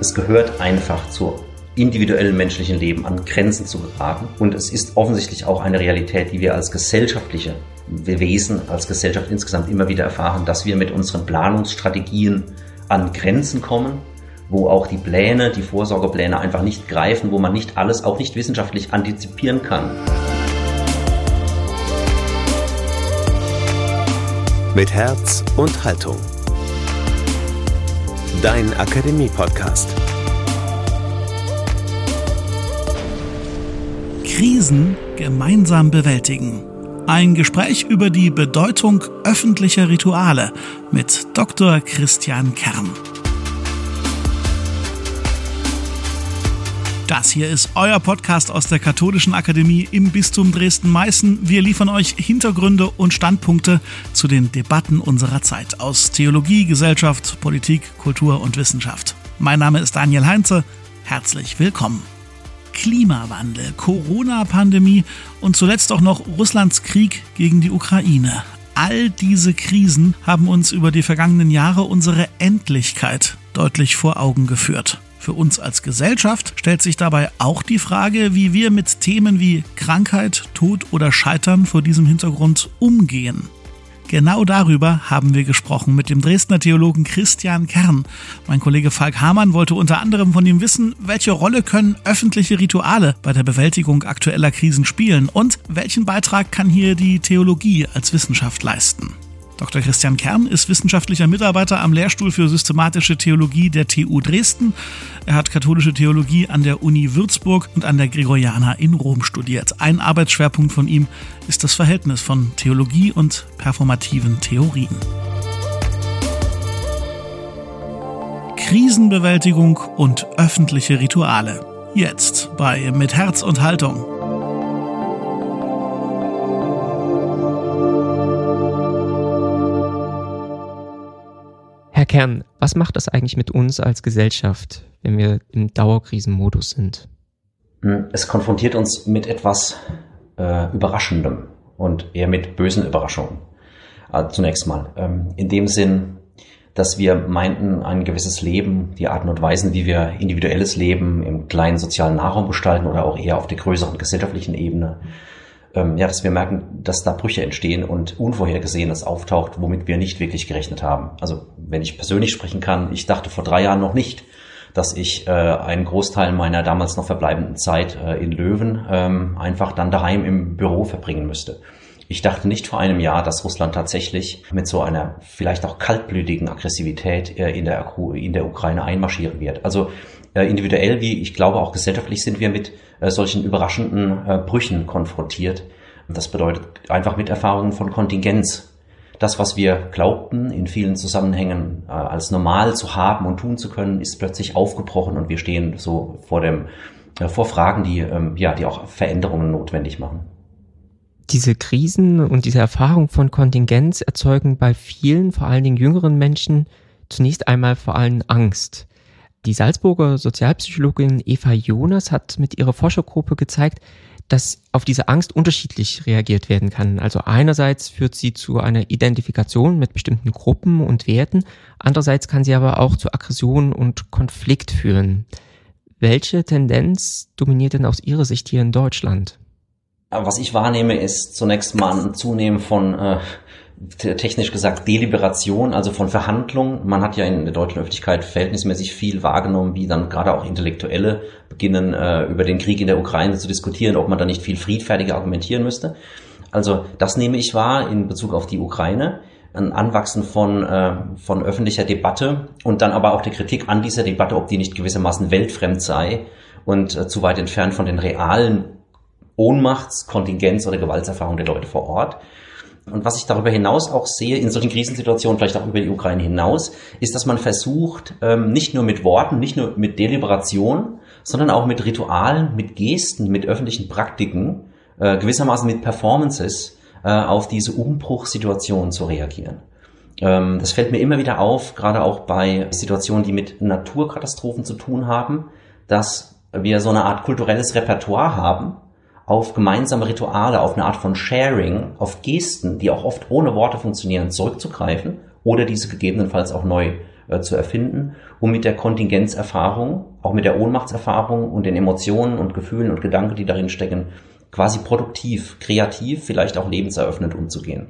Es gehört einfach zur individuellen menschlichen Leben an Grenzen zu geraten. Und es ist offensichtlich auch eine Realität, die wir als gesellschaftliche Wesen, als Gesellschaft insgesamt immer wieder erfahren, dass wir mit unseren Planungsstrategien an Grenzen kommen, wo auch die Pläne, die Vorsorgepläne einfach nicht greifen, wo man nicht alles, auch nicht wissenschaftlich antizipieren kann. Mit Herz und Haltung. Dein Akademie-Podcast. Krisen gemeinsam bewältigen. Ein Gespräch über die Bedeutung öffentlicher Rituale mit Dr. Christian Kern. Das hier ist euer Podcast aus der Katholischen Akademie im Bistum Dresden-Meißen. Wir liefern euch Hintergründe und Standpunkte zu den Debatten unserer Zeit aus Theologie, Gesellschaft, Politik, Kultur und Wissenschaft. Mein Name ist Daniel Heinze. Herzlich willkommen. Klimawandel, Corona-Pandemie und zuletzt auch noch Russlands Krieg gegen die Ukraine. All diese Krisen haben uns über die vergangenen Jahre unsere Endlichkeit deutlich vor Augen geführt. Für uns als Gesellschaft stellt sich dabei auch die Frage, wie wir mit Themen wie Krankheit, Tod oder Scheitern vor diesem Hintergrund umgehen. Genau darüber haben wir gesprochen mit dem Dresdner Theologen Christian Kern. Mein Kollege Falk Hamann wollte unter anderem von ihm wissen, welche Rolle können öffentliche Rituale bei der Bewältigung aktueller Krisen spielen und welchen Beitrag kann hier die Theologie als Wissenschaft leisten. Dr. Christian Kern ist wissenschaftlicher Mitarbeiter am Lehrstuhl für systematische Theologie der TU Dresden. Er hat katholische Theologie an der Uni Würzburg und an der Gregoriana in Rom studiert. Ein Arbeitsschwerpunkt von ihm ist das Verhältnis von Theologie und performativen Theorien. Krisenbewältigung und öffentliche Rituale. Jetzt bei Mit Herz und Haltung. Herr Kern, was macht das eigentlich mit uns als Gesellschaft, wenn wir im Dauerkrisenmodus sind? Hm, es konfrontiert uns mit etwas äh, Überraschendem und eher mit bösen Überraschungen. Also zunächst mal. Ähm, in dem Sinn, dass wir meinten, ein gewisses Leben, die Arten und Weisen, wie wir individuelles Leben im kleinen sozialen Nahraum gestalten oder auch eher auf der größeren gesellschaftlichen Ebene, ähm, ja, dass wir merken, dass da Brüche entstehen und Unvorhergesehenes auftaucht, womit wir nicht wirklich gerechnet haben. Also wenn ich persönlich sprechen kann, ich dachte vor drei Jahren noch nicht, dass ich äh, einen Großteil meiner damals noch verbleibenden Zeit äh, in Löwen ähm, einfach dann daheim im Büro verbringen müsste. Ich dachte nicht vor einem Jahr, dass Russland tatsächlich mit so einer vielleicht auch kaltblütigen Aggressivität äh, in, der, in der Ukraine einmarschieren wird. Also individuell wie ich glaube auch gesellschaftlich sind wir mit äh, solchen überraschenden äh, Brüchen konfrontiert. Das bedeutet einfach mit Erfahrungen von Kontingenz. Das, was wir glaubten, in vielen Zusammenhängen als normal zu haben und tun zu können, ist plötzlich aufgebrochen und wir stehen so vor dem, vor Fragen, die, ähm, ja, die auch Veränderungen notwendig machen. Diese Krisen und diese Erfahrung von Kontingenz erzeugen bei vielen, vor allen Dingen jüngeren Menschen, zunächst einmal vor allem Angst. Die Salzburger Sozialpsychologin Eva Jonas hat mit ihrer Forschergruppe gezeigt, dass auf diese Angst unterschiedlich reagiert werden kann. Also einerseits führt sie zu einer Identifikation mit bestimmten Gruppen und Werten, andererseits kann sie aber auch zu Aggression und Konflikt führen. Welche Tendenz dominiert denn aus Ihrer Sicht hier in Deutschland? Was ich wahrnehme, ist zunächst mal ein Zunehmen von äh, technisch gesagt Deliberation, also von Verhandlungen. Man hat ja in der deutschen Öffentlichkeit verhältnismäßig viel wahrgenommen, wie dann gerade auch Intellektuelle beginnen, äh, über den Krieg in der Ukraine zu diskutieren, ob man da nicht viel friedfertiger argumentieren müsste. Also das nehme ich wahr in Bezug auf die Ukraine. Ein Anwachsen von, äh, von öffentlicher Debatte und dann aber auch der Kritik an dieser Debatte, ob die nicht gewissermaßen weltfremd sei und äh, zu weit entfernt von den realen Ohnmachts-, Kontingenz- oder Gewaltserfahrungen der Leute vor Ort. Und was ich darüber hinaus auch sehe, in solchen Krisensituationen, vielleicht auch über die Ukraine hinaus, ist, dass man versucht, ähm, nicht nur mit Worten, nicht nur mit Deliberation, sondern auch mit Ritualen, mit Gesten, mit öffentlichen Praktiken, äh, gewissermaßen mit Performances äh, auf diese Umbruchssituation zu reagieren. Ähm, das fällt mir immer wieder auf, gerade auch bei Situationen, die mit Naturkatastrophen zu tun haben, dass wir so eine Art kulturelles Repertoire haben, auf gemeinsame Rituale, auf eine Art von Sharing, auf Gesten, die auch oft ohne Worte funktionieren, zurückzugreifen oder diese gegebenenfalls auch neu äh, zu erfinden, um mit der Kontingenzerfahrung, auch mit der Ohnmachtserfahrung und den Emotionen und Gefühlen und Gedanken, die darin stecken, quasi produktiv, kreativ, vielleicht auch lebenseröffnend umzugehen.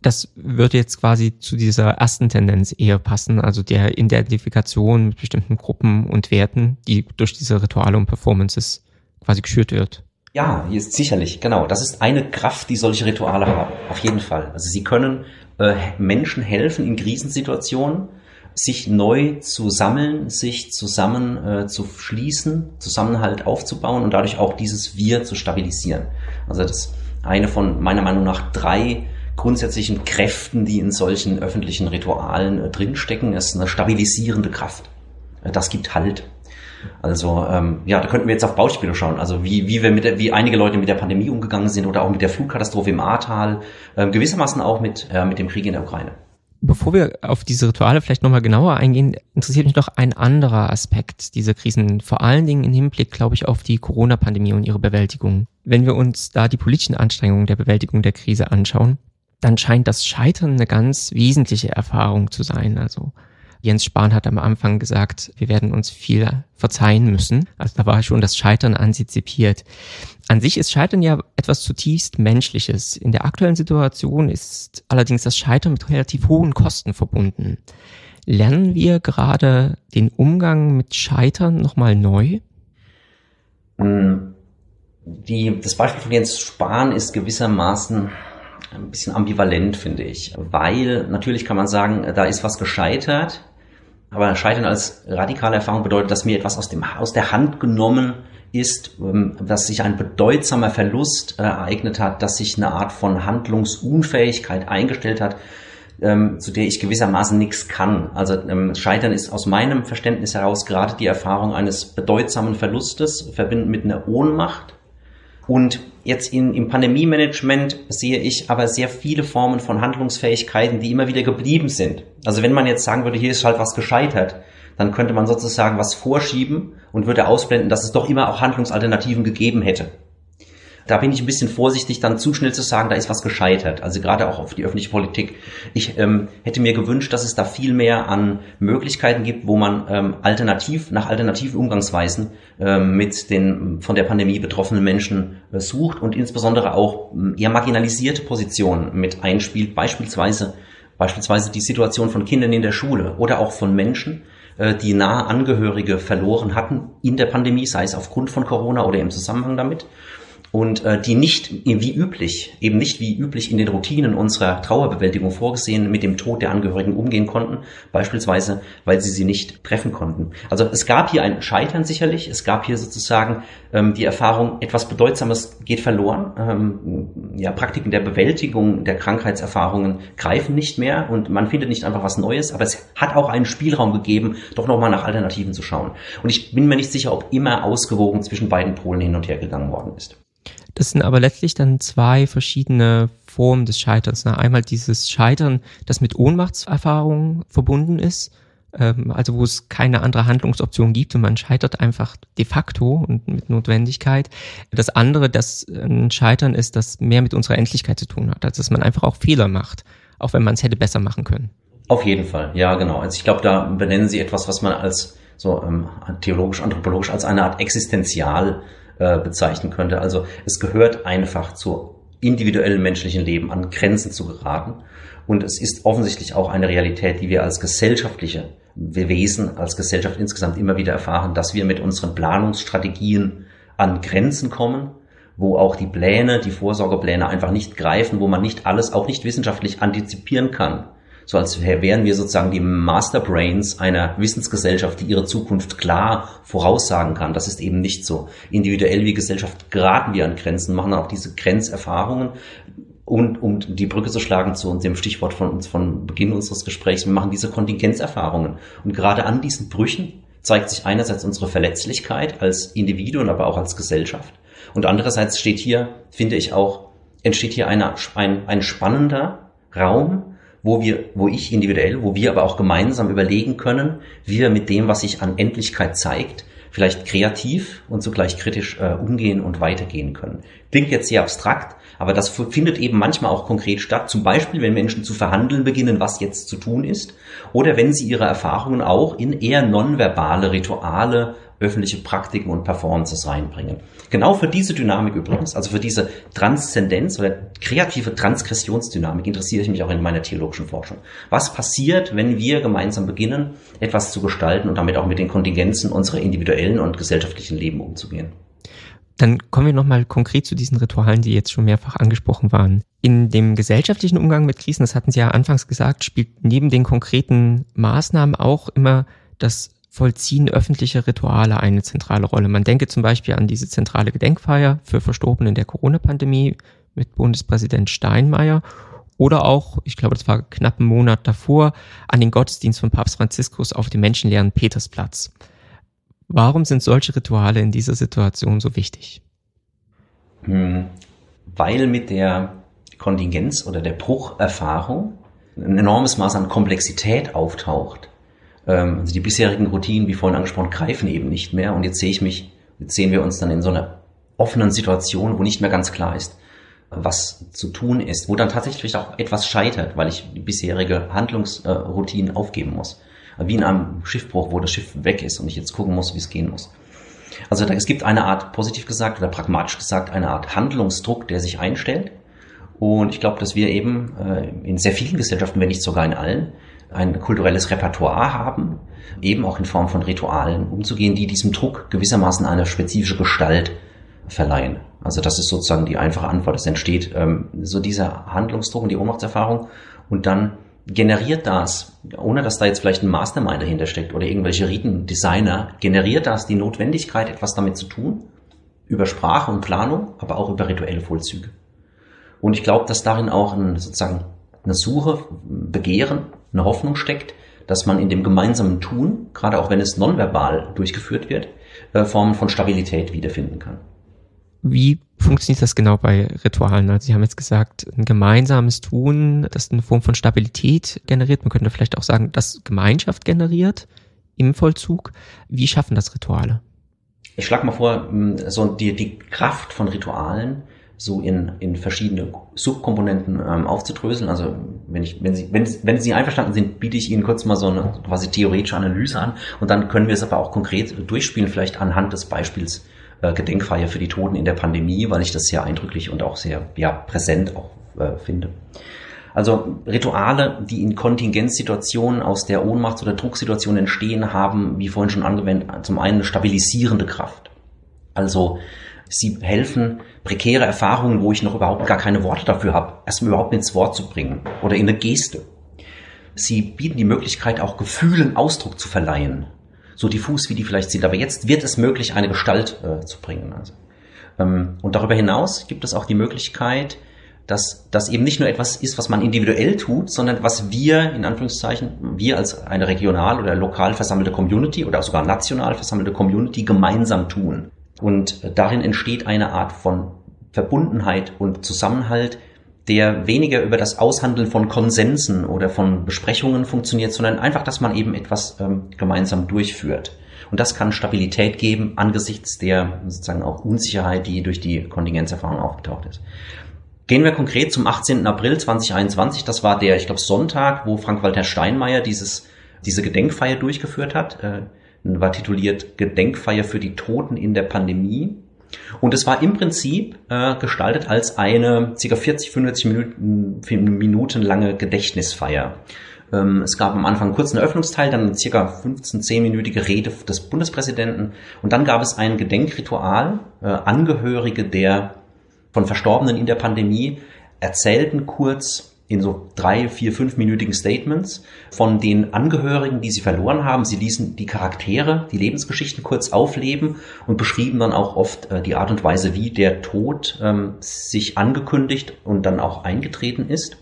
Das würde jetzt quasi zu dieser ersten Tendenz eher passen, also der Identifikation mit bestimmten Gruppen und Werten, die durch diese Rituale und Performances quasi geschürt wird. Ja, hier ist sicherlich, genau. Das ist eine Kraft, die solche Rituale haben. Auf jeden Fall. Also sie können äh, Menschen helfen in Krisensituationen, sich neu zu sammeln, sich zusammen äh, zu schließen, Zusammenhalt aufzubauen und dadurch auch dieses Wir zu stabilisieren. Also das ist eine von meiner Meinung nach drei grundsätzlichen Kräften, die in solchen öffentlichen Ritualen äh, drinstecken, ist eine stabilisierende Kraft. Äh, das gibt Halt. Also ähm, ja, da könnten wir jetzt auf Beispiele schauen. Also wie, wie wir mit der, wie einige Leute mit der Pandemie umgegangen sind oder auch mit der Flutkatastrophe im Ahrtal, äh, gewissermaßen auch mit, äh, mit dem Krieg in der Ukraine. Bevor wir auf diese Rituale vielleicht nochmal genauer eingehen, interessiert mich noch ein anderer Aspekt dieser Krisen, vor allen Dingen im Hinblick, glaube ich, auf die Corona-Pandemie und ihre Bewältigung. Wenn wir uns da die politischen Anstrengungen der Bewältigung der Krise anschauen, dann scheint das Scheitern eine ganz wesentliche Erfahrung zu sein. Also Jens Spahn hat am Anfang gesagt, wir werden uns viel verzeihen müssen. Also da war schon das Scheitern antizipiert. An sich ist Scheitern ja etwas zutiefst Menschliches. In der aktuellen Situation ist allerdings das Scheitern mit relativ hohen Kosten verbunden. Lernen wir gerade den Umgang mit Scheitern nochmal neu? Hm, die, das Beispiel von Jens Spahn ist gewissermaßen ein bisschen ambivalent, finde ich. Weil natürlich kann man sagen, da ist was gescheitert, aber Scheitern als radikale Erfahrung bedeutet, dass mir etwas aus, dem, aus der Hand genommen ist, ähm, dass sich ein bedeutsamer Verlust ereignet hat, dass sich eine Art von Handlungsunfähigkeit eingestellt hat, ähm, zu der ich gewissermaßen nichts kann. Also ähm, Scheitern ist aus meinem Verständnis heraus gerade die Erfahrung eines bedeutsamen Verlustes, verbinden mit einer Ohnmacht. Und jetzt in, im Pandemie-Management sehe ich aber sehr viele Formen von Handlungsfähigkeiten, die immer wieder geblieben sind. Also wenn man jetzt sagen würde, hier ist halt was gescheitert, dann könnte man sozusagen was vorschieben und würde ausblenden, dass es doch immer auch Handlungsalternativen gegeben hätte. Da bin ich ein bisschen vorsichtig, dann zu schnell zu sagen, da ist was gescheitert. Also gerade auch auf die öffentliche Politik. Ich ähm, hätte mir gewünscht, dass es da viel mehr an Möglichkeiten gibt, wo man ähm, alternativ nach alternativen Umgangsweisen ähm, mit den von der Pandemie betroffenen Menschen äh, sucht und insbesondere auch ähm, eher marginalisierte Positionen mit einspielt. Beispielsweise beispielsweise die Situation von Kindern in der Schule oder auch von Menschen, äh, die nahe Angehörige verloren hatten in der Pandemie, sei es aufgrund von Corona oder im Zusammenhang damit und äh, die nicht wie üblich, eben nicht wie üblich in den Routinen unserer Trauerbewältigung vorgesehen mit dem Tod der Angehörigen umgehen konnten, beispielsweise weil sie sie nicht treffen konnten. Also es gab hier ein Scheitern sicherlich, es gab hier sozusagen ähm, die Erfahrung, etwas Bedeutsames geht verloren, ähm, ja, Praktiken der Bewältigung der Krankheitserfahrungen greifen nicht mehr und man findet nicht einfach was Neues, aber es hat auch einen Spielraum gegeben, doch nochmal nach Alternativen zu schauen. Und ich bin mir nicht sicher, ob immer ausgewogen zwischen beiden Polen hin und her gegangen worden ist. Das sind aber letztlich dann zwei verschiedene Formen des Scheiterns. Ne? Einmal dieses Scheitern, das mit Ohnmachtserfahrungen verbunden ist, ähm, also wo es keine andere Handlungsoption gibt und man scheitert einfach de facto und mit Notwendigkeit. Das andere, das ein Scheitern ist, das mehr mit unserer Endlichkeit zu tun hat, also dass man einfach auch Fehler macht, auch wenn man es hätte besser machen können. Auf jeden Fall, ja genau. Also ich glaube, da benennen Sie etwas, was man als so ähm, theologisch, anthropologisch als eine Art Existenzial äh, bezeichnen könnte. Also es gehört einfach zu individuellen menschlichen Leben an Grenzen zu geraten. Und es ist offensichtlich auch eine Realität, die wir als gesellschaftliche Wesen, als Gesellschaft insgesamt immer wieder erfahren, dass wir mit unseren Planungsstrategien an Grenzen kommen, wo auch die Pläne, die Vorsorgepläne einfach nicht greifen, wo man nicht alles, auch nicht wissenschaftlich antizipieren kann so als wären wir sozusagen die Masterbrains einer Wissensgesellschaft, die ihre Zukunft klar voraussagen kann. Das ist eben nicht so. Individuell wie Gesellschaft geraten wir an Grenzen, machen auch diese Grenzerfahrungen. Und um die Brücke zu schlagen zu dem Stichwort von uns von Beginn unseres Gesprächs, wir machen diese Kontingenzerfahrungen. Und gerade an diesen Brüchen zeigt sich einerseits unsere Verletzlichkeit als Individuen, aber auch als Gesellschaft. Und andererseits steht hier, finde ich auch, entsteht hier eine, ein, ein spannender Raum, wo wir, wo ich individuell, wo wir aber auch gemeinsam überlegen können, wie wir mit dem, was sich an Endlichkeit zeigt, vielleicht kreativ und zugleich kritisch äh, umgehen und weitergehen können. Klingt jetzt sehr abstrakt, aber das findet eben manchmal auch konkret statt. Zum Beispiel, wenn Menschen zu verhandeln beginnen, was jetzt zu tun ist, oder wenn sie ihre Erfahrungen auch in eher nonverbale Rituale öffentliche Praktiken und Performances reinbringen. Genau für diese Dynamik übrigens, also für diese Transzendenz oder kreative Transgressionsdynamik interessiere ich mich auch in meiner theologischen Forschung. Was passiert, wenn wir gemeinsam beginnen, etwas zu gestalten und damit auch mit den Kontingenzen unserer individuellen und gesellschaftlichen Leben umzugehen? Dann kommen wir nochmal konkret zu diesen Ritualen, die jetzt schon mehrfach angesprochen waren. In dem gesellschaftlichen Umgang mit Krisen, das hatten Sie ja anfangs gesagt, spielt neben den konkreten Maßnahmen auch immer das vollziehen öffentliche Rituale eine zentrale Rolle. Man denke zum Beispiel an diese zentrale Gedenkfeier für Verstorbene in der Corona-Pandemie mit Bundespräsident Steinmeier oder auch, ich glaube, das war knapp einen Monat davor, an den Gottesdienst von Papst Franziskus auf dem menschenleeren Petersplatz. Warum sind solche Rituale in dieser Situation so wichtig? Hm, weil mit der Kontingenz oder der Brucherfahrung ein enormes Maß an Komplexität auftaucht also die bisherigen Routinen, wie vorhin angesprochen, greifen eben nicht mehr. Und jetzt sehe ich mich, jetzt sehen wir uns dann in so einer offenen Situation, wo nicht mehr ganz klar ist, was zu tun ist, wo dann tatsächlich auch etwas scheitert, weil ich die bisherige Handlungsroutine aufgeben muss. Wie in einem Schiffbruch, wo das Schiff weg ist und ich jetzt gucken muss, wie es gehen muss. Also es gibt eine Art, positiv gesagt oder pragmatisch gesagt, eine Art Handlungsdruck, der sich einstellt. Und ich glaube, dass wir eben äh, in sehr vielen Gesellschaften, wenn nicht sogar in allen, ein kulturelles Repertoire haben, eben auch in Form von Ritualen umzugehen, die diesem Druck gewissermaßen eine spezifische Gestalt verleihen. Also das ist sozusagen die einfache Antwort. Es entsteht ähm, so dieser Handlungsdruck und die Ohnmachtserfahrung und dann generiert das, ohne dass da jetzt vielleicht ein Mastermind dahinter steckt oder irgendwelche Ritendesigner, generiert das die Notwendigkeit, etwas damit zu tun, über Sprache und Planung, aber auch über rituelle Vollzüge. Und ich glaube, dass darin auch ein, sozusagen eine Suche, Begehren eine Hoffnung steckt, dass man in dem gemeinsamen Tun, gerade auch wenn es nonverbal durchgeführt wird, äh, Formen von Stabilität wiederfinden kann. Wie funktioniert das genau bei Ritualen? Also Sie haben jetzt gesagt, ein gemeinsames Tun, das eine Form von Stabilität generiert. Man könnte vielleicht auch sagen, das Gemeinschaft generiert im Vollzug. Wie schaffen das Rituale? Ich schlage mal vor, so die, die Kraft von Ritualen so in, in verschiedene Subkomponenten ähm, aufzudröseln. Also wenn ich, wenn Sie, wenn, wenn Sie einverstanden sind, biete ich Ihnen kurz mal so eine quasi theoretische Analyse an und dann können wir es aber auch konkret durchspielen, vielleicht anhand des Beispiels äh, Gedenkfeier für die Toten in der Pandemie, weil ich das sehr eindrücklich und auch sehr ja, präsent auch äh, finde. Also Rituale, die in Kontingenzsituationen aus der Ohnmachts- oder Drucksituation entstehen, haben, wie vorhin schon angewendet, zum einen eine stabilisierende Kraft. Also Sie helfen, prekäre Erfahrungen, wo ich noch überhaupt gar keine Worte dafür habe, erstmal überhaupt ins Wort zu bringen oder in eine Geste. Sie bieten die Möglichkeit, auch Gefühlen Ausdruck zu verleihen, so diffus wie die vielleicht sind. Aber jetzt wird es möglich, eine Gestalt äh, zu bringen. Also. Ähm, und darüber hinaus gibt es auch die Möglichkeit, dass das eben nicht nur etwas ist, was man individuell tut, sondern was wir, in Anführungszeichen, wir als eine regional oder lokal versammelte Community oder sogar national versammelte Community gemeinsam tun. Und darin entsteht eine Art von Verbundenheit und Zusammenhalt, der weniger über das Aushandeln von Konsensen oder von Besprechungen funktioniert, sondern einfach, dass man eben etwas ähm, gemeinsam durchführt. Und das kann Stabilität geben angesichts der sozusagen auch Unsicherheit, die durch die Kontingenzerfahrung aufgetaucht ist. Gehen wir konkret zum 18. April 2021. Das war der, ich glaube, Sonntag, wo Frank-Walter Steinmeier dieses, diese Gedenkfeier durchgeführt hat. Äh, war tituliert Gedenkfeier für die Toten in der Pandemie. Und es war im Prinzip äh, gestaltet als eine ca. 40, 45 Minuten, Minuten lange Gedächtnisfeier. Ähm, es gab am Anfang einen kurzen Eröffnungsteil, dann eine ca. 15, 10-minütige Rede des Bundespräsidenten und dann gab es ein Gedenkritual. Äh, Angehörige der von Verstorbenen in der Pandemie erzählten kurz in so drei, vier, fünfminütigen Statements von den Angehörigen, die sie verloren haben. Sie ließen die Charaktere, die Lebensgeschichten kurz aufleben und beschrieben dann auch oft äh, die Art und Weise, wie der Tod ähm, sich angekündigt und dann auch eingetreten ist.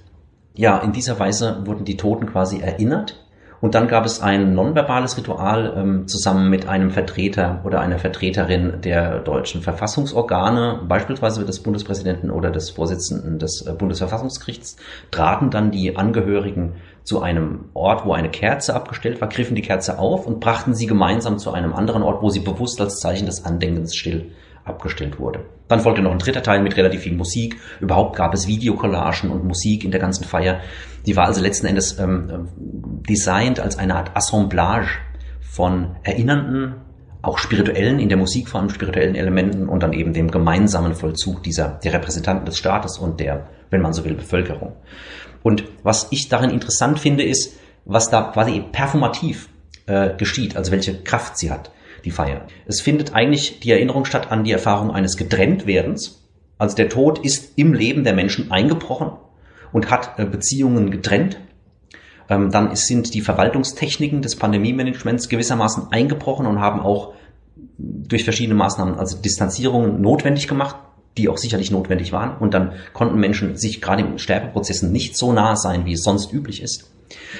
Ja, in dieser Weise wurden die Toten quasi erinnert Und dann gab es ein nonverbales Ritual ähm, zusammen mit einem Vertreter oder einer Vertreterin der deutschen Verfassungsorgane, beispielsweise des Bundespräsidenten oder des Vorsitzenden des äh, Bundesverfassungsgerichts, traten dann die Angehörigen zu einem Ort, wo eine Kerze abgestellt war, griffen die Kerze auf und brachten sie gemeinsam zu einem anderen Ort, wo sie bewusst als Zeichen des Andenkens still abgestellt wurde. Dann folgte noch ein dritter Teil mit relativ viel Musik. Überhaupt gab es Videocollagen und Musik in der ganzen Feier. Die war also letzten Endes ähm, designt als eine Art Assemblage von erinnernden, auch spirituellen, in der Musik vor allem spirituellen Elementen und dann eben dem gemeinsamen Vollzug dieser, der Repräsentanten des Staates und der, wenn man so will, Bevölkerung. Und was ich darin interessant finde, ist, was da quasi performativ äh, geschieht, also welche Kraft sie hat die Feier. Es findet eigentlich die Erinnerung statt an die Erfahrung eines Getrenntwerdens. Also der Tod ist im Leben der Menschen eingebrochen und hat äh, Beziehungen getrennt. Ähm, dann sind die Verwaltungstechniken des Pandemie-Managements gewissermaßen eingebrochen und haben auch durch verschiedene Maßnahmen, also Distanzierungen notwendig gemacht, die auch sicherlich notwendig waren. Und dann konnten Menschen sich gerade in Sterbeprozessen nicht so nah sein, wie es sonst üblich ist.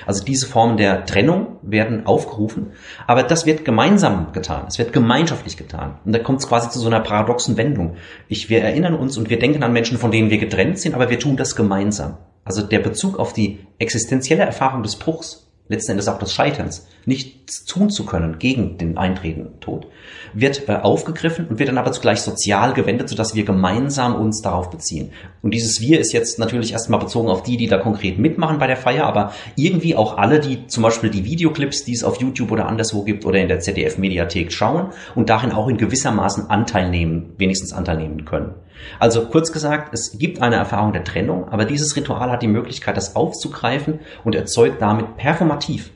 Also diese Formen der Trennung werden aufgerufen, aber das wird gemeinsam getan, es wird gemeinschaftlich getan. Und da kommt es quasi zu so einer paradoxen Wendung. Ich, wir erinnern uns und wir denken an Menschen, von denen wir getrennt sind, aber wir tun das gemeinsam. Also der Bezug auf die existenzielle Erfahrung des Bruchs letzten Endes auch des Scheiterns, nichts tun zu können gegen den eintretenden Tod, wird äh, aufgegriffen und wird dann aber zugleich sozial gewendet, sodass wir gemeinsam uns darauf beziehen. Und dieses Wir ist jetzt natürlich erstmal bezogen auf die, die da konkret mitmachen bei der Feier, aber irgendwie auch alle, die zum Beispiel die Videoclips, die es auf YouTube oder anderswo gibt oder in der ZDF-Mediathek schauen und darin auch in gewissermaßen Anteil nehmen, wenigstens Anteil nehmen können. Also kurz gesagt, es gibt eine Erfahrung der Trennung, aber dieses Ritual hat die Möglichkeit, das aufzugreifen und erzeugt damit performativ,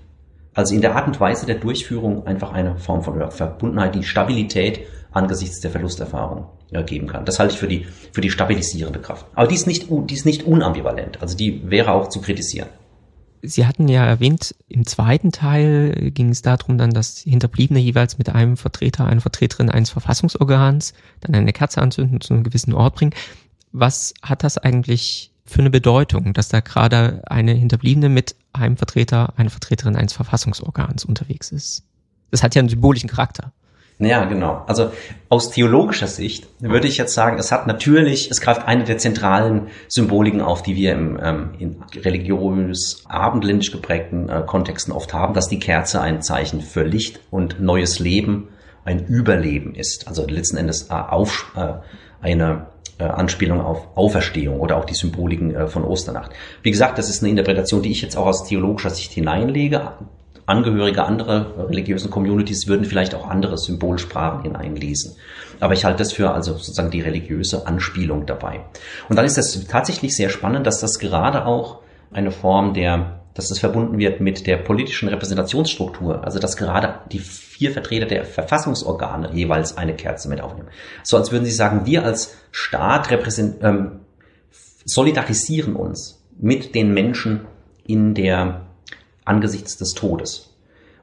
also in der Art und Weise der Durchführung einfach eine Form von Verbundenheit, die Stabilität angesichts der Verlusterfahrung geben kann. Das halte ich für die, für die stabilisierende Kraft. Aber die ist nicht, die ist nicht unambivalent. Also die wäre auch zu kritisieren. Sie hatten ja erwähnt, im zweiten Teil ging es darum dann, dass Hinterbliebene jeweils mit einem Vertreter, einer Vertreterin eines Verfassungsorgans dann eine Kerze anzünden und zu einem gewissen Ort bringen. Was hat das eigentlich für eine Bedeutung, dass da gerade eine Hinterbliebene mit einem Vertreter, einer Vertreterin eines Verfassungsorgans unterwegs ist? Das hat ja einen symbolischen Charakter. Ja, genau. Also aus theologischer Sicht würde ich jetzt sagen, es hat natürlich, es greift eine der zentralen Symboliken auf, die wir im, ähm, in religiös abendländisch geprägten äh, Kontexten oft haben, dass die Kerze ein Zeichen für Licht und neues Leben, ein Überleben ist. Also letzten Endes äh, auf, äh, eine äh, Anspielung auf Auferstehung oder auch die Symboliken äh, von Osternacht. Wie gesagt, das ist eine Interpretation, die ich jetzt auch aus theologischer Sicht hineinlege. Angehörige anderer religiösen Communities würden vielleicht auch andere Symbolsprachen hineinlesen. Aber ich halte das für also sozusagen die religiöse Anspielung dabei. Und dann ist es tatsächlich sehr spannend, dass das gerade auch eine Form der, dass das verbunden wird mit der politischen Repräsentationsstruktur. Also dass gerade die vier Vertreter der Verfassungsorgane jeweils eine Kerze mit aufnehmen. So als würden sie sagen, wir als Staat ähm, solidarisieren uns mit den Menschen in der angesichts des Todes.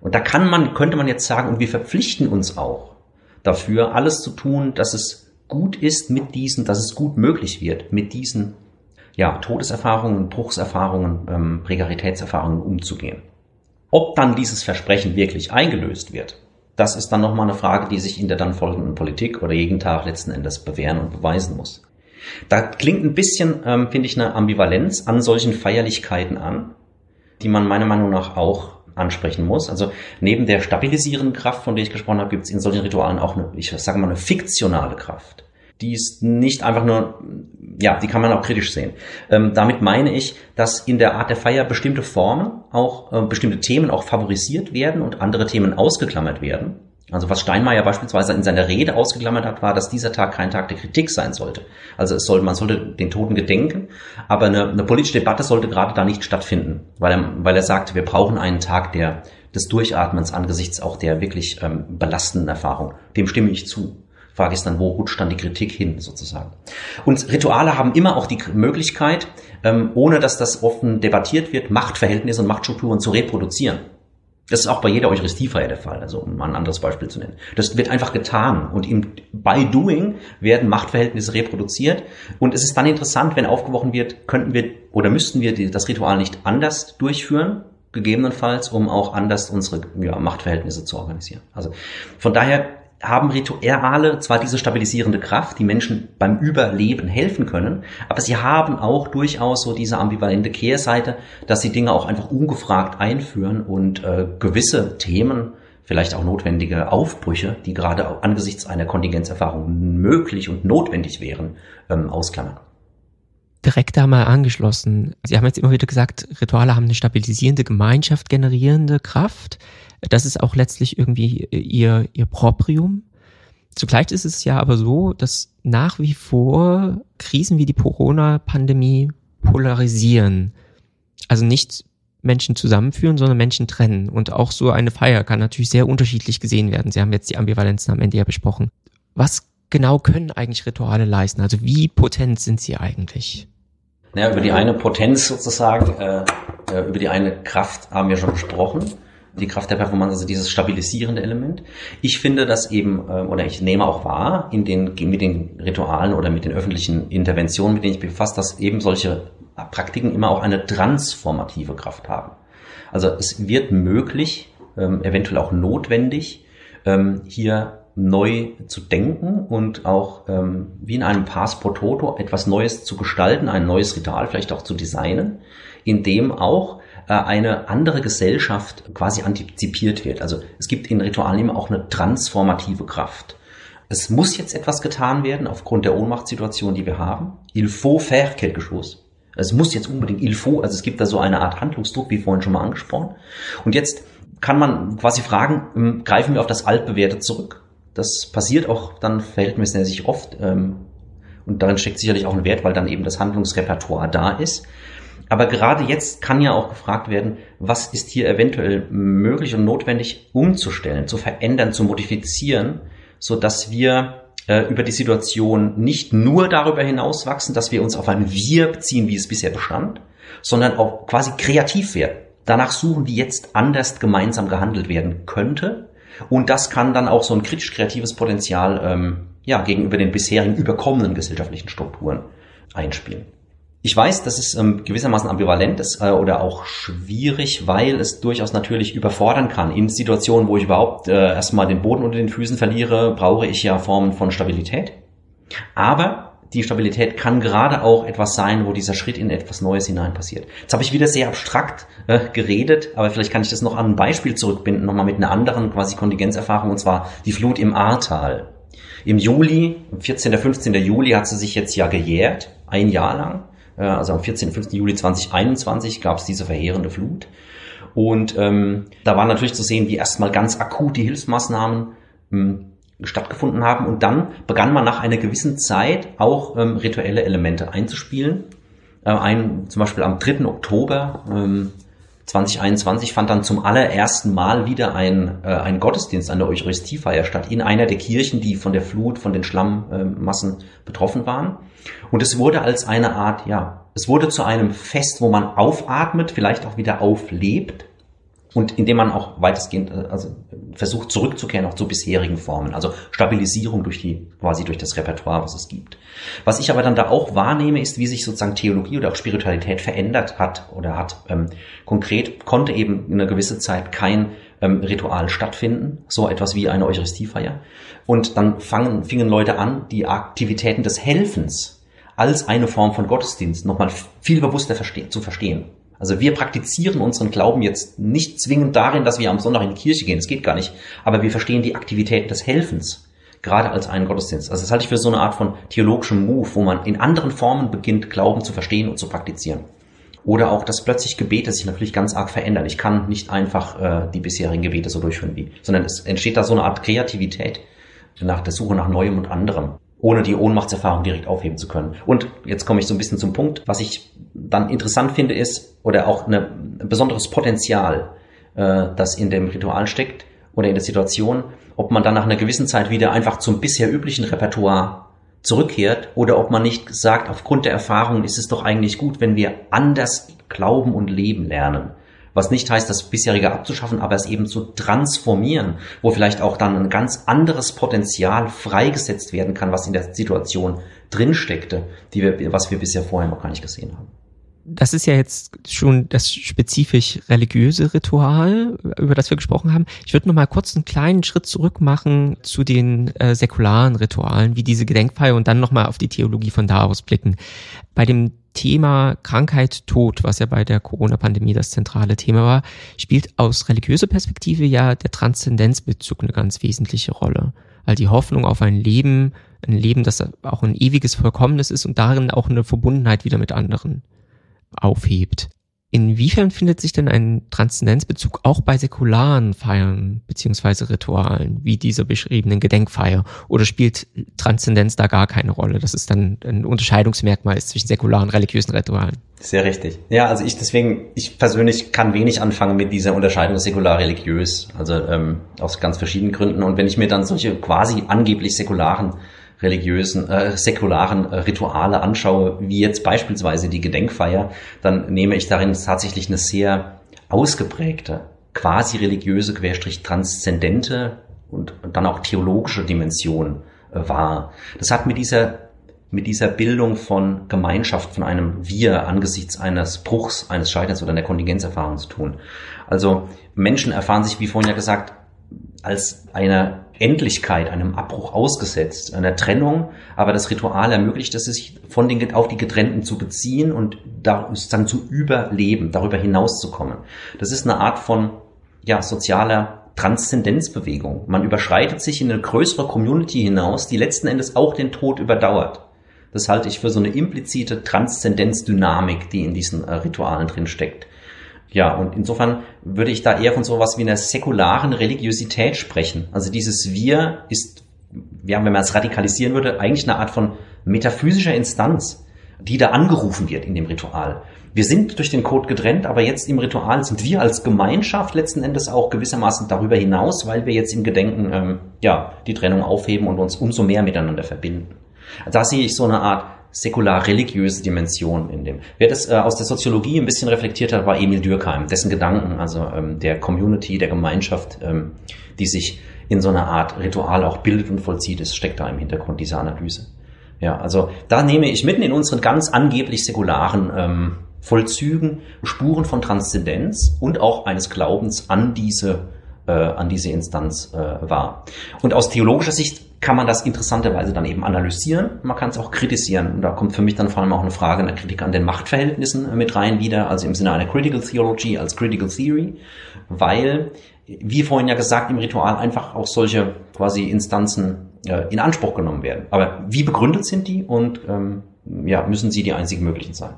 Und da kann man, könnte man jetzt sagen, und wir verpflichten uns auch dafür, alles zu tun, dass es gut ist mit diesen, dass es gut möglich wird, mit diesen ja, Todeserfahrungen, Bruchserfahrungen, ähm, Prekaritätserfahrungen umzugehen. Ob dann dieses Versprechen wirklich eingelöst wird, das ist dann nochmal eine Frage, die sich in der dann folgenden Politik oder jeden Tag letzten Endes bewähren und beweisen muss. Da klingt ein bisschen, ähm, finde ich, eine Ambivalenz an solchen Feierlichkeiten an, die man meiner Meinung nach auch ansprechen muss. Also neben der stabilisierenden Kraft, von der ich gesprochen habe, gibt es in solchen Ritualen auch eine, ich sage mal, eine fiktionale Kraft. Die ist nicht einfach nur, ja, die kann man auch kritisch sehen. Ähm, damit meine ich, dass in der Art der Feier bestimmte Formen, auch äh, bestimmte Themen auch favorisiert werden und andere Themen ausgeklammert werden. Also was Steinmeier beispielsweise in seiner Rede ausgeklammert hat, war, dass dieser Tag kein Tag der Kritik sein sollte. Also es soll, man sollte den Toten gedenken, aber eine, eine politische Debatte sollte gerade da nicht stattfinden, weil er, weil er sagte, wir brauchen einen Tag der, des Durchatmens angesichts auch der wirklich ähm, belastenden Erfahrung. Dem stimme ich zu. Frage ist dann, wo rutscht dann die Kritik hin, sozusagen. Und Rituale haben immer auch die Möglichkeit, ähm, ohne dass das offen debattiert wird, Machtverhältnisse und Machtstrukturen zu reproduzieren. Das ist auch bei jeder Eucharistiefeier der Fall, also um mal ein anderes Beispiel zu nennen. Das wird einfach getan und im by doing werden Machtverhältnisse reproduziert und es ist dann interessant, wenn aufgeworfen wird, könnten wir oder müssten wir das Ritual nicht anders durchführen, gegebenenfalls, um auch anders unsere ja, Machtverhältnisse zu organisieren. Also von daher haben Rituale zwar diese stabilisierende Kraft, die Menschen beim Überleben helfen können, aber sie haben auch durchaus so diese ambivalente Kehrseite, dass sie Dinge auch einfach ungefragt einführen und äh, gewisse Themen, vielleicht auch notwendige Aufbrüche, die gerade angesichts einer Kontingenzerfahrung möglich und notwendig wären, ähm, ausklammern direkt da mal angeschlossen. Sie haben jetzt immer wieder gesagt, Rituale haben eine stabilisierende Gemeinschaft generierende Kraft. Das ist auch letztlich irgendwie ihr, ihr Proprium. Zugleich ist es ja aber so, dass nach wie vor Krisen wie die Corona-Pandemie polarisieren. Also nicht Menschen zusammenführen, sondern Menschen trennen. Und auch so eine Feier kann natürlich sehr unterschiedlich gesehen werden. Sie haben jetzt die Ambivalenzen am Ende ja besprochen. Was genau können eigentlich Rituale leisten? Also wie potent sind sie eigentlich? Naja, über die eine Potenz sozusagen, äh, äh, über die eine Kraft haben wir schon gesprochen. Die Kraft der Performance, also dieses stabilisierende Element. Ich finde das eben, äh, oder ich nehme auch wahr, in den, mit den Ritualen oder mit den öffentlichen Interventionen, mit denen ich befasst, dass eben solche Praktiken immer auch eine transformative Kraft haben. Also es wird möglich, ähm, eventuell auch notwendig, ähm, hier neu zu denken und auch ähm, wie in einem Pass pro Toto etwas Neues zu gestalten, ein neues Ritual vielleicht auch zu designen, in dem auch eine andere Gesellschaft quasi antizipiert wird. Also es gibt in Ritualen auch eine transformative Kraft. Es muss jetzt etwas getan werden aufgrund der Ohnmachtssituation, die wir haben. Il faut faire quelque chose. Es muss jetzt unbedingt il faut, also es gibt da so eine Art Handlungsdruck, wie vorhin schon mal angesprochen. Und jetzt kann man quasi fragen, ähm, greifen wir auf das Altbewährte zurück? Das passiert auch dann verhältnismäßig oft. Ähm, und darin steckt sicherlich auch ein Wert, weil dann eben das Handlungsrepertoire da ist. Aber gerade jetzt kann ja auch gefragt werden, was ist hier eventuell möglich und notwendig umzustellen, zu verändern, zu modifizieren, so dass wir äh, über die Situation nicht nur darüber hinaus wachsen, dass wir uns auf ein Wir beziehen, wie es bisher bestand, sondern auch quasi kreativ werden. Danach suchen, wie jetzt anders gemeinsam gehandelt werden könnte und das kann dann auch so ein kritisch-kreatives Potenzial ähm, ja, gegenüber den bisherigen überkommenen gesellschaftlichen Strukturen einspielen. Ich weiß, das ist ähm, gewissermaßen ambivalent ist, äh, oder auch schwierig, weil es durchaus natürlich überfordern kann. In Situationen, wo ich überhaupt äh, erstmal den Boden unter den Füßen verliere, brauche ich ja Formen von Stabilität. Aber die Stabilität kann gerade auch etwas sein, wo dieser Schritt in etwas Neues hinein passiert. Jetzt habe ich wieder sehr abstrakt äh, geredet, aber vielleicht kann ich das noch an ein Beispiel zurückbinden, nochmal mit einer anderen quasi Kontingenzerfahrung, und zwar die Flut im Ahrtal. Im Juli, 14. 15. Juli hat sie sich jetzt ja gejährt, ein Jahr lang. Äh, also am 14. 15. Juli 2021 gab es diese verheerende Flut. Und ähm, da war natürlich zu sehen, wie erstmal ganz akut die Hilfsmaßnahmen ähm, stattgefunden haben. Und dann begann man nach einer gewissen Zeit auch ähm, rituelle Elemente einzuspielen. Äh, ein, zum Beispiel am 3. Oktober ähm, 2021 fand dann zum allerersten Mal wieder ein, äh, ein Gottesdienst, eine Eucharistiefeier statt in einer der Kirchen, die von der Flut, von den Schlammmassen äh, betroffen waren. Und es wurde als eine Art, ja, es wurde zu einem Fest, wo man aufatmet, vielleicht auch wieder auflebt und indem man auch weitestgehend äh, also versucht zurückzukehren auch zu bisherigen Formen, also Stabilisierung durch die quasi durch das Repertoire, was es gibt. Was ich aber dann da auch wahrnehme, ist, wie sich sozusagen Theologie oder auch Spiritualität verändert hat oder hat. Ähm, konkret konnte eben in einer gewissen Zeit kein ähm, Ritual stattfinden, so etwas wie eine Eucharistiefeier. Und dann fangen, fingen Leute an, die Aktivitäten des Helfens als eine Form von Gottesdienst nochmal viel bewusster verste zu verstehen. Also wir praktizieren unseren Glauben jetzt nicht zwingend darin, dass wir am Sonntag in die Kirche gehen. Das geht gar nicht. Aber wir verstehen die Aktivität des Helfens gerade als einen Gottesdienst. Also das halte ich für so eine Art von theologischem Move, wo man in anderen Formen beginnt, Glauben zu verstehen und zu praktizieren. Oder auch, dass plötzlich Gebete sich natürlich ganz arg verändern. Ich kann nicht einfach äh, die bisherigen Gebete so durchführen wie, sondern es entsteht da so eine Art Kreativität nach der Suche nach Neuem und anderem ohne die Ohnmachtserfahrung direkt aufheben zu können. Und jetzt komme ich so ein bisschen zum Punkt. Was ich dann interessant finde, ist, oder auch eine, ein besonderes Potenzial, äh, das in dem Ritual steckt oder in der Situation, ob man dann nach einer gewissen Zeit wieder einfach zum bisher üblichen Repertoire zurückkehrt oder ob man nicht sagt, aufgrund der Erfahrung ist es doch eigentlich gut, wenn wir anders glauben und leben lernen. Was nicht heißt, das bisherige abzuschaffen, aber es eben zu transformieren, wo vielleicht auch dann ein ganz anderes Potenzial freigesetzt werden kann, was in der Situation drinsteckte, die wir, was wir bisher vorher noch gar nicht gesehen haben. das ist ja jetzt schon das spezifisch religiöse Ritual, über das wir gesprochen haben. Ich würde noch mal kurz einen kleinen Schritt zurück machen zu den äh, säkularen Ritualen, wie diese Gedenkfeier und dann noch mal auf die Theologie von da aus blicken. Bei dem Thema Krankheit, Tod, was ja bei der Corona-Pandemie das zentrale Thema war, spielt aus religiöser Perspektive ja der Transzendenzbezug eine ganz wesentliche Rolle. All die Hoffnung auf ein Leben, ein Leben, das auch ein ewiges Vollkommenes ist und darin auch eine Verbundenheit wieder mit anderen aufhebt. Inwiefern findet sich denn ein Transzendenzbezug auch bei säkularen Feiern beziehungsweise Ritualen, wie dieser beschriebenen Gedenkfeier? Oder spielt Transzendenz da gar keine Rolle? Das ist dann ein Unterscheidungsmerkmal zwischen säkularen und religiösen Ritualen. Sehr richtig. Ja, also ich deswegen, ich persönlich kann wenig anfangen mit dieser Unterscheidung säkular-religiös, also ähm, aus ganz verschiedenen Gründen. Und wenn ich mir dann solche quasi angeblich säkularen religiösen, äh, säkularen äh, Rituale anschaue, wie jetzt beispielsweise die Gedenkfeier, dann nehme ich darin tatsächlich eine sehr ausgeprägte, quasi religiöse, querstrich transzendente und, und dann auch theologische Dimension äh, wahr. Das hat mit dieser mit dieser Bildung von Gemeinschaft, von einem Wir angesichts eines Bruchs, eines Scheiterns oder einer Kontingenzerfahrung zu tun. Also Menschen erfahren sich, wie vorhin ja gesagt, als eine Endlichkeit, einem Abbruch ausgesetzt, einer Trennung, aber das Ritual ermöglicht es sich von den auf die Getrennten zu beziehen und da sozusagen zu überleben, darüber hinauszukommen. Das ist eine Art von ja, sozialer Transzendenzbewegung. Man überschreitet sich in eine größere Community hinaus, die letzten Endes auch den Tod überdauert. Das halte ich für so eine implizite Transzendenzdynamik, die in diesen äh, Ritualen drin steckt. Ja, und insofern würde ich da eher von sowas wie einer säkularen Religiosität sprechen. Also dieses Wir ist, ja, wenn man es radikalisieren würde, eigentlich eine Art von metaphysischer Instanz, die da angerufen wird in dem Ritual. Wir sind durch den Code getrennt, aber jetzt im Ritual sind wir als Gemeinschaft letzten Endes auch gewissermaßen darüber hinaus, weil wir jetzt im Gedenken ähm, ja die Trennung aufheben und uns umso mehr miteinander verbinden. Da sehe ich so eine Art säkular-religiöse Dimension in dem. Wer das äh, aus der Soziologie ein bisschen reflektiert hat, war Emil Dürkheim, dessen Gedanken, also ähm, der Community, der Gemeinschaft, ähm, die sich in so einer Art Ritual auch bildet und vollzieht, ist, steckt da im Hintergrund dieser Analyse. Ja, also da nehme ich mitten in unseren ganz angeblich säkularen ähm, Vollzügen Spuren von Transzendenz und auch eines Glaubens an diese äh, an diese Instanz äh, wahr. Und aus theologischer Sicht kann man das interessanterweise dann eben analysieren. Man kann es auch kritisieren. Und da kommt für mich dann vor allem auch eine Frage der Kritik an den Machtverhältnissen äh, mit rein wieder, also im Sinne einer Critical Theology als Critical Theory, weil, wie vorhin ja gesagt, im Ritual einfach auch solche quasi Instanzen äh, in Anspruch genommen werden. Aber wie begründet sind die und ähm, ja, müssen sie die einzigen möglichen sein?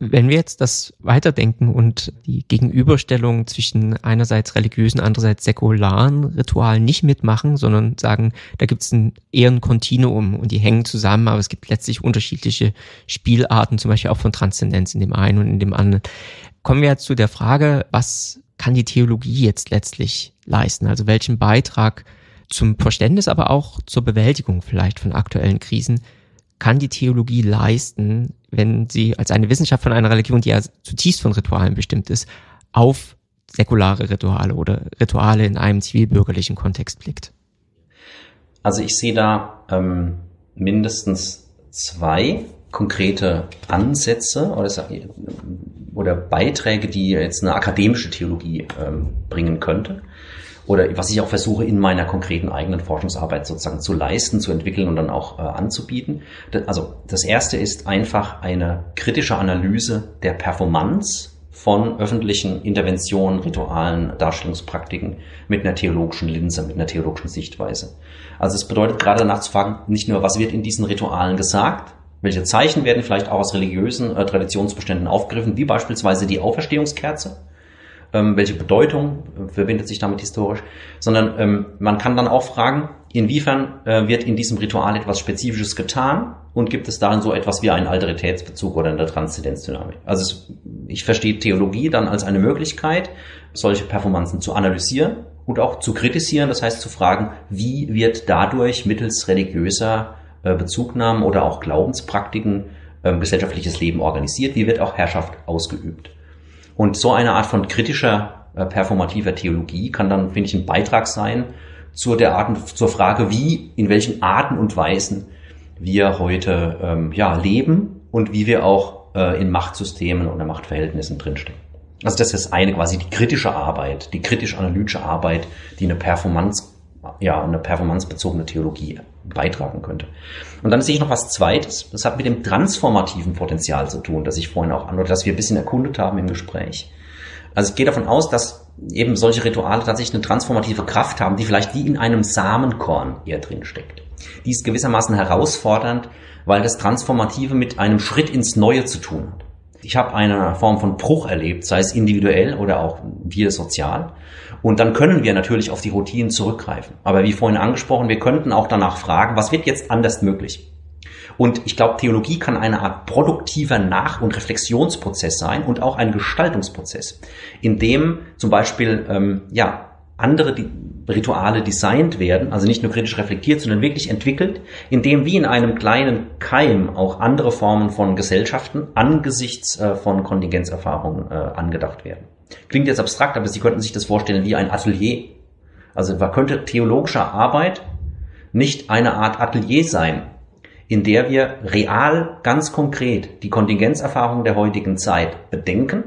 Wenn wir jetzt das weiterdenken und die Gegenüberstellung zwischen einerseits religiösen, andererseits säkularen Ritualen nicht mitmachen, sondern sagen, da gibt es ein, eher ein Kontinuum und die hängen zusammen, aber es gibt letztlich unterschiedliche Spielarten, zum Beispiel auch von Transzendenz in dem einen und in dem anderen. Kommen wir jetzt zu der Frage, was kann die Theologie jetzt letztlich leisten? Also welchen Beitrag zum Verständnis, aber auch zur Bewältigung vielleicht von aktuellen Krisen kann die Theologie leisten, wenn sie als eine Wissenschaft von einer Religion, die ja zutiefst von Ritualen bestimmt ist, auf säkulare Rituale oder Rituale in einem zivilbürgerlichen Kontext blickt? Also ich sehe da ähm, mindestens zwei konkrete Ansätze oder, oder Beiträge, die jetzt eine akademische Theologie ähm, bringen könnte oder was ich auch versuche in meiner konkreten eigenen Forschungsarbeit sozusagen zu leisten, zu entwickeln und dann auch äh, anzubieten. Also das erste ist einfach eine kritische Analyse der Performance von öffentlichen Interventionen, Ritualen, Darstellungspraktiken mit einer theologischen Linse, mit einer theologischen Sichtweise. Also es bedeutet gerade danach zu fragen, nicht nur, was wird in diesen Ritualen gesagt, welche Zeichen werden vielleicht auch aus religiösen äh, Traditionsbeständen aufgegriffen, wie beispielsweise die Auferstehungskerze, ähm, welche Bedeutung äh, verbindet sich damit historisch, sondern ähm, man kann dann auch fragen, inwiefern äh, wird in diesem Ritual etwas Spezifisches getan und gibt es darin so etwas wie einen Alteritätsbezug oder eine Transzendenzdynamik. Also es, ich verstehe Theologie dann als eine Möglichkeit, solche Performanzen zu analysieren und auch zu kritisieren, das heißt zu fragen, wie wird dadurch mittels religiöser äh, Bezugnahmen oder auch Glaubenspraktiken äh, gesellschaftliches Leben organisiert, wie wird auch Herrschaft ausgeübt. Und so eine Art von kritischer äh, performativer Theologie kann dann, finde ich, ein Beitrag sein zur der Art, zur Frage, wie, in welchen Arten und Weisen wir heute ähm, ja, leben und wie wir auch äh, in Machtsystemen oder Machtverhältnissen drinstecken. Also das ist eine quasi die kritische Arbeit, die kritisch-analytische Arbeit, die eine Performance, ja, eine performancebezogene Theologie beitragen könnte. Und dann sehe ich noch was Zweites. Das hat mit dem transformativen Potenzial zu tun, das ich vorhin auch an, oder das wir ein bisschen erkundet haben im Gespräch. Also ich gehe davon aus, dass eben solche Rituale tatsächlich eine transformative Kraft haben, die vielleicht wie in einem Samenkorn eher drin steckt. Die ist gewissermaßen herausfordernd, weil das Transformative mit einem Schritt ins Neue zu tun hat. Ich habe eine Form von Bruch erlebt, sei es individuell oder auch wir sozial. Und dann können wir natürlich auf die Routinen zurückgreifen. Aber wie vorhin angesprochen, wir könnten auch danach fragen, was wird jetzt anders möglich? Und ich glaube, Theologie kann eine Art produktiver Nach- und Reflexionsprozess sein und auch ein Gestaltungsprozess, in dem zum Beispiel ähm, ja andere Rituale designt werden, also nicht nur kritisch reflektiert, sondern wirklich entwickelt, in dem wie in einem kleinen Keim auch andere Formen von Gesellschaften angesichts äh, von Kontingenzerfahrungen äh, angedacht werden. Klingt jetzt abstrakt, aber Sie könnten sich das vorstellen wie ein Atelier. Also könnte theologische Arbeit nicht eine Art Atelier sein, in der wir real, ganz konkret die Kontingenzerfahrung der heutigen Zeit bedenken,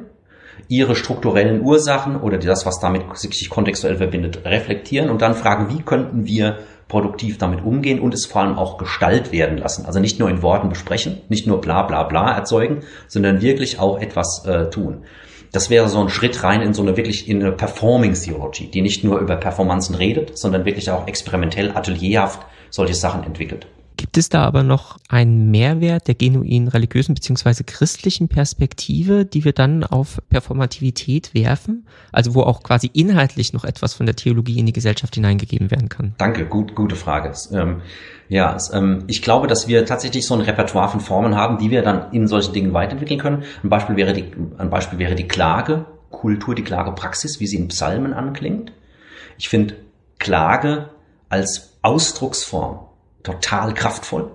ihre strukturellen Ursachen oder das, was damit sich kontextuell verbindet, reflektieren und dann fragen, wie könnten wir produktiv damit umgehen und es vor allem auch Gestalt werden lassen. Also nicht nur in Worten besprechen, nicht nur bla bla bla erzeugen, sondern wirklich auch etwas äh, tun. Das wäre so ein Schritt rein in so eine wirklich in eine Performing Theology, die nicht nur über Performanzen redet, sondern wirklich auch experimentell, atelierhaft solche Sachen entwickelt. Gibt es da aber noch einen Mehrwert der genuin religiösen beziehungsweise christlichen Perspektive, die wir dann auf Performativität werfen? Also wo auch quasi inhaltlich noch etwas von der Theologie in die Gesellschaft hineingegeben werden kann? Danke, gut, gute Frage. Ähm, ja, ähm, ich glaube, dass wir tatsächlich so ein Repertoire von Formen haben, die wir dann in solchen Dingen weiterentwickeln können. Ein Beispiel wäre die, ein Beispiel wäre die Klage, Kultur, die Klagepraxis, wie sie in Psalmen anklingt. Ich finde Klage als Ausdrucksform total kraftvoll.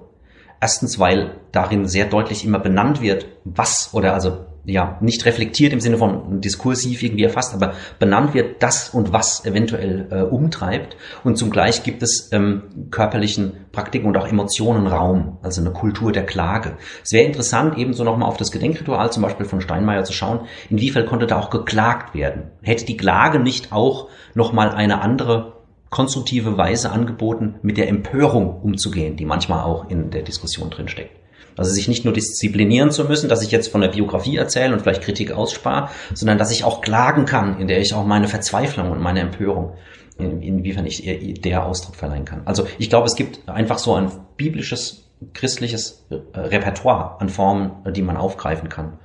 Erstens, weil darin sehr deutlich immer benannt wird, was oder also ja nicht reflektiert im Sinne von diskursiv irgendwie erfasst, aber benannt wird, das und was eventuell äh, umtreibt. Und zugleich gibt es ähm, körperlichen Praktiken und auch Emotionen Raum, also eine Kultur der Klage. Es wäre interessant, ebenso nochmal auf das Gedenkritual zum Beispiel von Steinmeier zu schauen, inwiefern konnte da auch geklagt werden. Hätte die Klage nicht auch nochmal eine andere konstruktive Weise angeboten, mit der Empörung umzugehen, die manchmal auch in der Diskussion drinsteckt. Also sich nicht nur disziplinieren zu müssen, dass ich jetzt von der Biografie erzähle und vielleicht Kritik ausspare, sondern dass ich auch klagen kann, in der ich auch meine Verzweiflung und meine Empörung, inwiefern ich der Ausdruck verleihen kann. Also ich glaube, es gibt einfach so ein biblisches, christliches Repertoire an Formen, die man aufgreifen kann.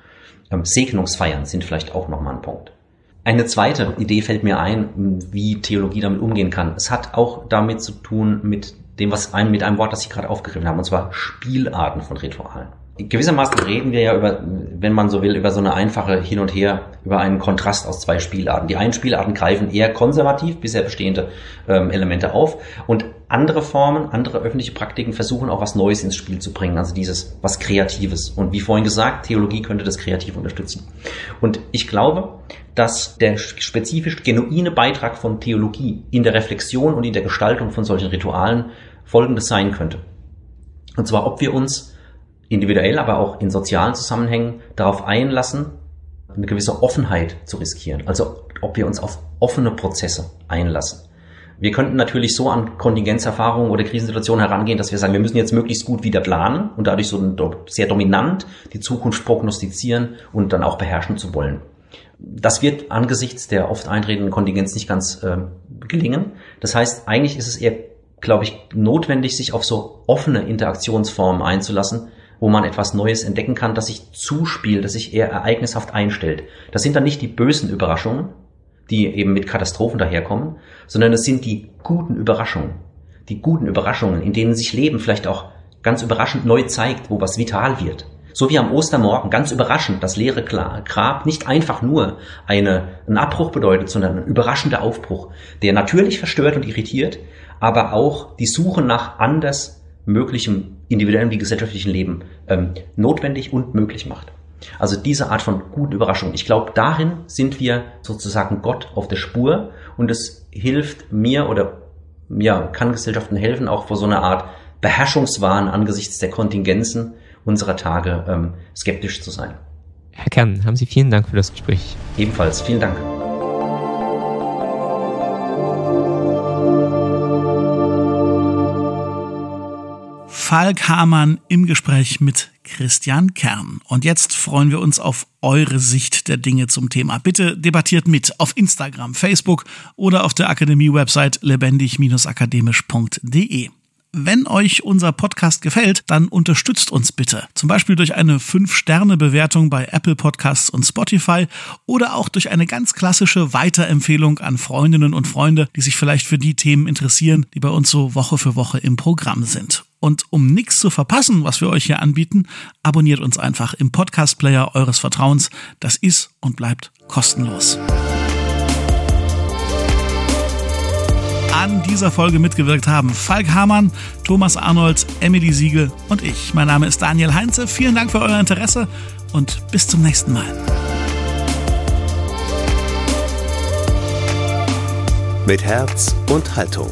Ähm, Segnungsfeiern sind vielleicht auch nochmal ein Punkt. Eine zweite Idee fällt mir ein, wie Theologie damit umgehen kann. Es hat auch damit zu tun mit dem, was ein, mit einem Wort, das Sie gerade aufgegriffen haben, und zwar Spielarten von Ritualen. Gewissermaßen reden wir ja über, wenn man so will, über so eine einfache Hin und Her, über einen Kontrast aus zwei Spielarten. Die einen Spielarten greifen eher konservativ bisher bestehende ähm, Elemente auf und andere Formen, andere öffentliche Praktiken versuchen auch was Neues ins Spiel zu bringen, also dieses was Kreatives. Und wie vorhin gesagt, Theologie könnte das kreativ unterstützen. Und ich glaube, dass der spezifisch genuine Beitrag von Theologie in der Reflexion und in der Gestaltung von solchen Ritualen folgendes sein könnte. Und zwar, ob wir uns individuell, aber auch in sozialen Zusammenhängen darauf einlassen, eine gewisse Offenheit zu riskieren. Also ob wir uns auf offene Prozesse einlassen. Wir könnten natürlich so an Kontingenzerfahrungen oder Krisensituationen herangehen, dass wir sagen, wir müssen jetzt möglichst gut wieder planen und dadurch so sehr dominant die Zukunft prognostizieren und dann auch beherrschen zu wollen. Das wird angesichts der oft eintretenden Kontingenz nicht ganz äh, gelingen. Das heißt, eigentlich ist es eher, glaube ich, notwendig, sich auf so offene Interaktionsformen einzulassen, wo man etwas Neues entdecken kann, das sich zuspielt, das sich eher ereignishaft einstellt. Das sind dann nicht die bösen Überraschungen, die eben mit Katastrophen daherkommen, sondern es sind die guten Überraschungen. Die guten Überraschungen, in denen sich Leben vielleicht auch ganz überraschend neu zeigt, wo was vital wird. So wie am Ostermorgen ganz überraschend das leere Grab nicht einfach nur eine, einen Abbruch bedeutet, sondern ein überraschender Aufbruch, der natürlich verstört und irritiert, aber auch die Suche nach anders möglichem individuellen wie gesellschaftlichen Leben ähm, notwendig und möglich macht. Also diese Art von guten Überraschung. Ich glaube, darin sind wir sozusagen Gott auf der Spur und es hilft mir oder ja, kann Gesellschaften helfen, auch vor so einer Art Beherrschungswahn angesichts der Kontingenzen unserer Tage ähm, skeptisch zu sein. Herr Kern, haben Sie vielen Dank für das Gespräch. Ebenfalls, vielen Dank. Falk Hamann im Gespräch mit Christian Kern. Und jetzt freuen wir uns auf eure Sicht der Dinge zum Thema. Bitte debattiert mit auf Instagram, Facebook oder auf der Akademie-Website lebendig-akademisch.de. Wenn euch unser Podcast gefällt, dann unterstützt uns bitte. Zum Beispiel durch eine 5-Sterne-Bewertung bei Apple Podcasts und Spotify oder auch durch eine ganz klassische Weiterempfehlung an Freundinnen und Freunde, die sich vielleicht für die Themen interessieren, die bei uns so Woche für Woche im Programm sind. Und um nichts zu verpassen, was wir euch hier anbieten, abonniert uns einfach im Podcast-Player eures Vertrauens. Das ist und bleibt kostenlos. An dieser Folge mitgewirkt haben Falk Hamann, Thomas Arnold, Emily Siegel und ich. Mein Name ist Daniel Heinze. Vielen Dank für euer Interesse und bis zum nächsten Mal. Mit Herz und Haltung